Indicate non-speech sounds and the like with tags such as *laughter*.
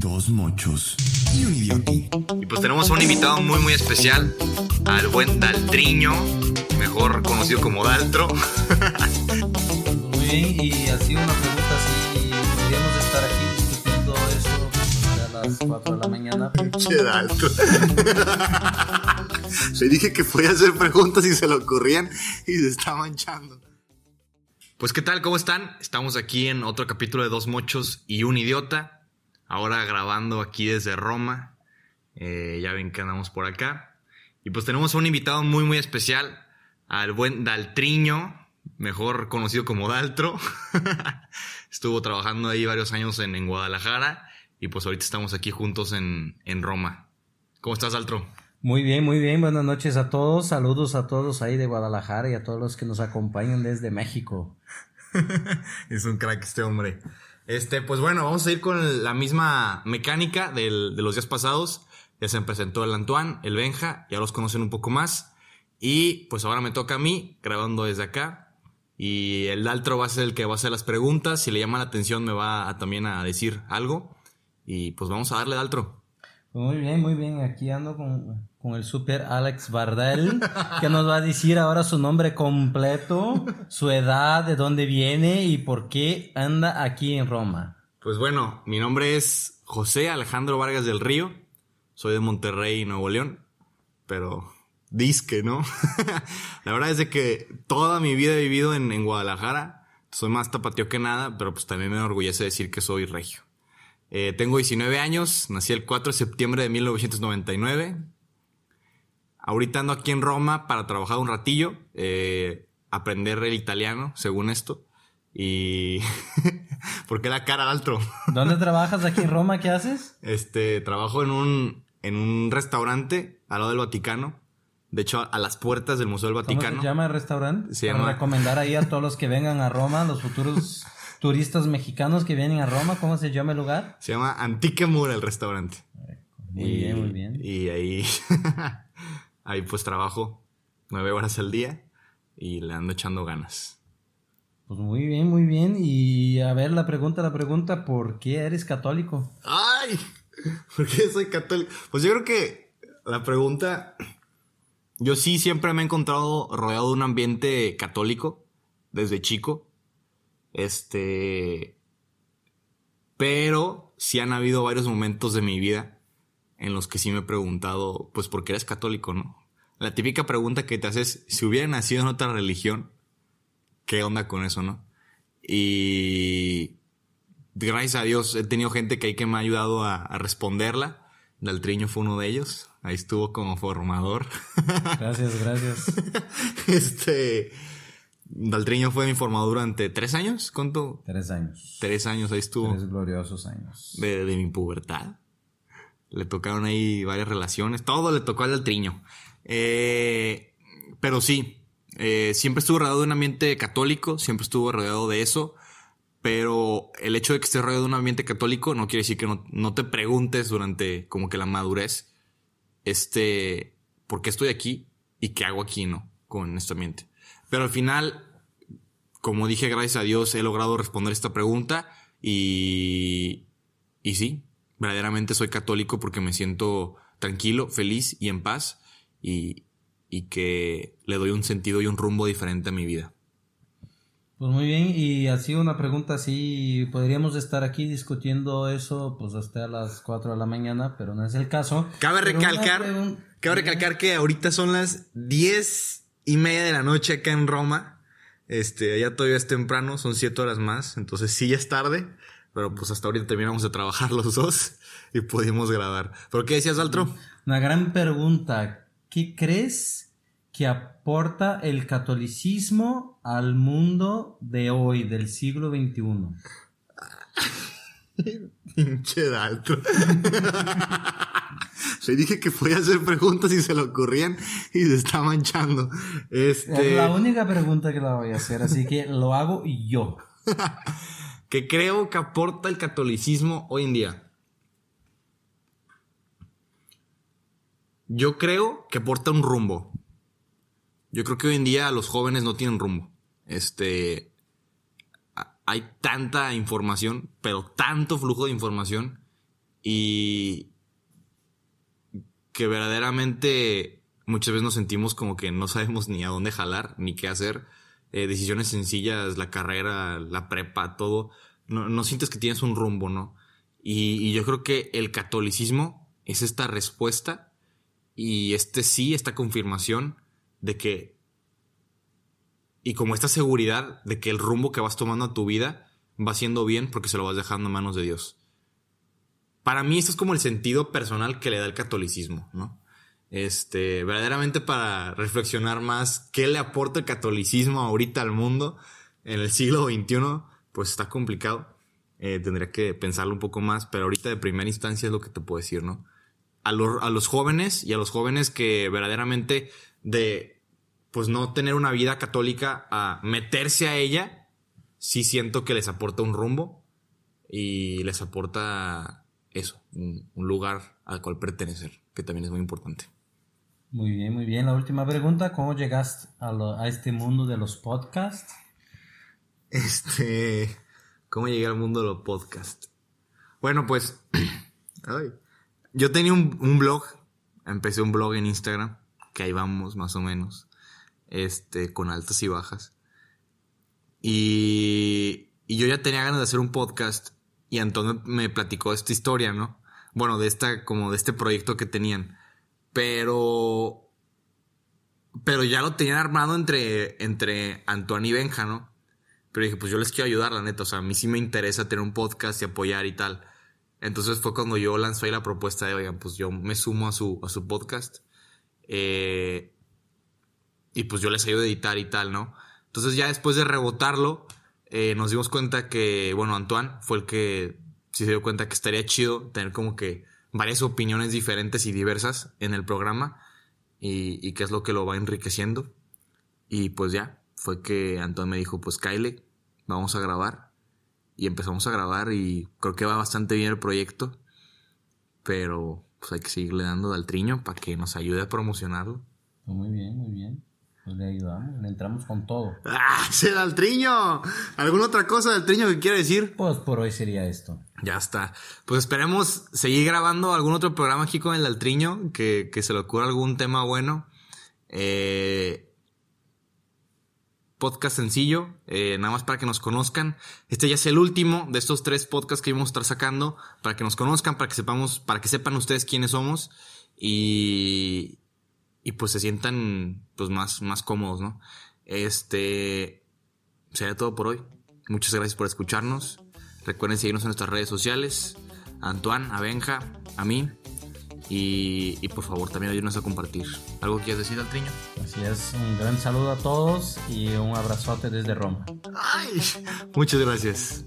Dos mochos y un idioti. Y pues tenemos a un invitado muy muy especial, al buen Daltriño, mejor conocido como Daltro. Muy bien, y así una pregunta, si podríamos estar aquí discutiendo eso a las 4 de la mañana. Che Daltro. Le dije que podía hacer preguntas y se le ocurrían y se está manchando. Pues qué tal, ¿cómo están? Estamos aquí en otro capítulo de Dos Mochos y un Idiota. Ahora grabando aquí desde Roma. Eh, ya ven que andamos por acá. Y pues tenemos a un invitado muy muy especial, al buen Daltriño, mejor conocido como Daltro. *laughs* Estuvo trabajando ahí varios años en, en, Guadalajara y pues ahorita estamos aquí juntos en, en Roma. ¿Cómo estás, Daltro? Muy bien, muy bien. Buenas noches a todos. Saludos a todos ahí de Guadalajara y a todos los que nos acompañan desde México. *laughs* es un crack este hombre. Este, pues bueno, vamos a ir con la misma mecánica del, de los días pasados. Ya se presentó el Antoine, el Benja, ya los conocen un poco más. Y pues ahora me toca a mí, grabando desde acá. Y el Daltro va a ser el que va a hacer las preguntas. Si le llama la atención, me va a, también a decir algo. Y pues vamos a darle, Daltro. Muy bien, muy bien. Aquí ando con, con el super Alex Bardel, que nos va a decir ahora su nombre completo, su edad, de dónde viene y por qué anda aquí en Roma. Pues bueno, mi nombre es José Alejandro Vargas del Río. Soy de Monterrey, Nuevo León. Pero disque, ¿no? *laughs* La verdad es de que toda mi vida he vivido en, en Guadalajara. Soy más tapateo que nada, pero pues también me enorgullece decir que soy regio. Eh, tengo 19 años, nací el 4 de septiembre de 1999. Ahorita ando aquí en Roma para trabajar un ratillo, eh, aprender el italiano, según esto. Y. *laughs* ¿Por qué la cara altro? ¿Dónde trabajas aquí en Roma? ¿Qué haces? Este, trabajo en un, en un restaurante al lado del Vaticano. De hecho, a las puertas del Museo del Vaticano. ¿Cómo se llama el restaurante? Se Para llama- recomendar ahí a todos los que vengan a Roma, los futuros turistas mexicanos que vienen a Roma, ¿cómo se llama el lugar? Se llama Antique Mura el restaurante. Muy Y- bien, muy bien. Y ahí, *laughs* ahí pues trabajo nueve horas al día y le ando echando ganas. Pues muy bien, muy bien. Y a ver la pregunta, la pregunta, ¿por qué eres católico? ¡Ay! *laughs* ¿Por qué soy católico? Pues yo creo que la pregunta, yo sí siempre me he encontrado rodeado de un ambiente católico desde chico. Este, pero sí han habido varios momentos de mi vida en los que sí me he preguntado, pues, ¿por qué eres católico, no? La típica pregunta que te haces, si hubiera nacido en otra religión, ¿qué onda con eso, no? Y gracias a Dios he tenido gente que ahí que me ha ayudado a, a responderla. Daltriño fue uno de ellos. Ahí estuvo como formador. Gracias, gracias. *laughs* este. Daltriño fue mi formador durante tres años. ¿Cuánto? Tres años. Tres años ahí estuvo. Tres gloriosos años. De, de mi pubertad. Le tocaron ahí varias relaciones. Todo le tocó al Daltriño. Eh, pero sí, eh, siempre estuvo rodeado de un ambiente católico. Siempre estuvo rodeado de eso. Pero el hecho de que estés rodeado de un ambiente católico no quiere decir que no, no te preguntes durante como que la madurez, este, ¿por qué estoy aquí? ¿Y qué hago aquí, no? Con este ambiente. Pero al final, como dije, gracias a Dios he logrado responder esta pregunta y, y sí, verdaderamente soy católico porque me siento tranquilo, feliz y en paz y, y que le doy un sentido y un rumbo diferente a mi vida. Pues muy bien, y así una pregunta así, podríamos estar aquí discutiendo eso pues hasta las 4 de la mañana, pero no es el caso. Cabe Pero recalcar, cabe recalcar que ahorita son las diez y media de la noche acá en Roma. Este, allá todavía es temprano, son siete horas más, entonces sí ya es tarde, pero pues hasta ahorita terminamos de trabajar *laughs* los dos y pudimos grabar. ¿Pero qué decías, Altro? Una gran pregunta, ¿qué crees que aporta el catolicismo al mundo de hoy, del siglo XXI? *laughs* Pinche Daltro. *laughs* Le dije que podía hacer preguntas y se le ocurrían y se está manchando. Es Este, la única pregunta que la voy a hacer, así que lo hago yo. *laughs* que creo que aporta el catolicismo hoy en día. Yo creo que aporta un rumbo. Yo creo que hoy en día los jóvenes no tienen rumbo. Este. a- Hay tanta información, pero tanto flujo de información, y que verdaderamente muchas veces nos sentimos como que no sabemos ni a dónde jalar, ni qué hacer. Eh, decisiones sencillas, la carrera, la prepa, todo. No, no sientes que tienes un rumbo, ¿no? Y, y yo creo que el catolicismo es esta respuesta y este sí, esta confirmación de que, y como esta seguridad de que el rumbo que vas tomando a tu vida va siendo bien porque se lo vas dejando en manos de Dios. Para mí esto es como el sentido personal que le da el catolicismo, ¿no? Este, verdaderamente para reflexionar más qué le aporta el catolicismo ahorita al mundo en el siglo XXI, pues está complicado. Eh, tendría que pensarlo un poco más, pero ahorita de primera instancia es lo que te puedo decir, ¿no? A, a los jóvenes y a los jóvenes que verdaderamente de, pues no tener una vida católica a meterse a ella, sí siento que les aporta un rumbo y les aporta eso, un, un lugar al cual pertenecer, que también es muy importante. Muy bien, muy bien. La última pregunta, ¿cómo llegaste a, lo- a este mundo de los podcasts? Este, ¿cómo llegué al mundo de los podcasts? Bueno, pues, *clears throat* ay, yo tenía un, un blog, empecé un blog en Instagram, que ahí vamos más o menos, este, con altas y bajas. Y, y yo ya tenía ganas de hacer un podcast y Antonio me platicó esta historia, ¿no? Bueno, de esta, como de este proyecto que tenían. Pero, pero ya lo tenían armado entre, entre Antoine y Benja, ¿no? Pero dije, pues yo les quiero ayudar, la neta. O sea, a mí sí me interesa tener un podcast y apoyar y tal. Entonces fue cuando yo lancé ahí la propuesta de, oigan, pues yo me sumo a su, a su podcast. Eh, y pues yo les ayudo a editar y tal, ¿no? Entonces ya después de rebotarlo, eh, nos dimos cuenta que, bueno, Antoine fue el que sí se dio cuenta que estaría chido tener como que varias opiniones diferentes y diversas en el programa y, y que es lo que lo va enriqueciendo. Y pues ya, fue que Antoine me dijo, pues Kyle, vamos a grabar. Y empezamos a grabar y creo que va bastante bien el proyecto. Pero pues hay que seguirle dando al triño para que nos ayude a promocionarlo. Pues muy bien, muy bien. Pues le ayudamos, le entramos con todo. ¡Ah! ¡Se da al triño! ¿Alguna otra cosa del triño que quiera decir? Pues por hoy sería esto. Ya está. Pues esperemos seguir grabando algún otro programa aquí con el Altriño, que, que se le ocurra algún tema bueno. Eh, podcast sencillo, eh, nada más para que nos conozcan. Este ya es el último de estos tres podcasts que íbamos a estar sacando, para que nos conozcan, para que sepamos, para que sepan ustedes quiénes somos y, y pues se sientan pues más, más cómodos, ¿no? Este sería todo por hoy. Muchas gracias por escucharnos. Recuerden seguirnos en nuestras redes sociales. A Antoine, a Benja, a mí. Y, y por favor también ayúdenos a compartir. ¿Algo que quieras decir, Altriño? Así es, un gran saludo a todos y un abrazote desde Roma. ¡Ay! Muchas gracias.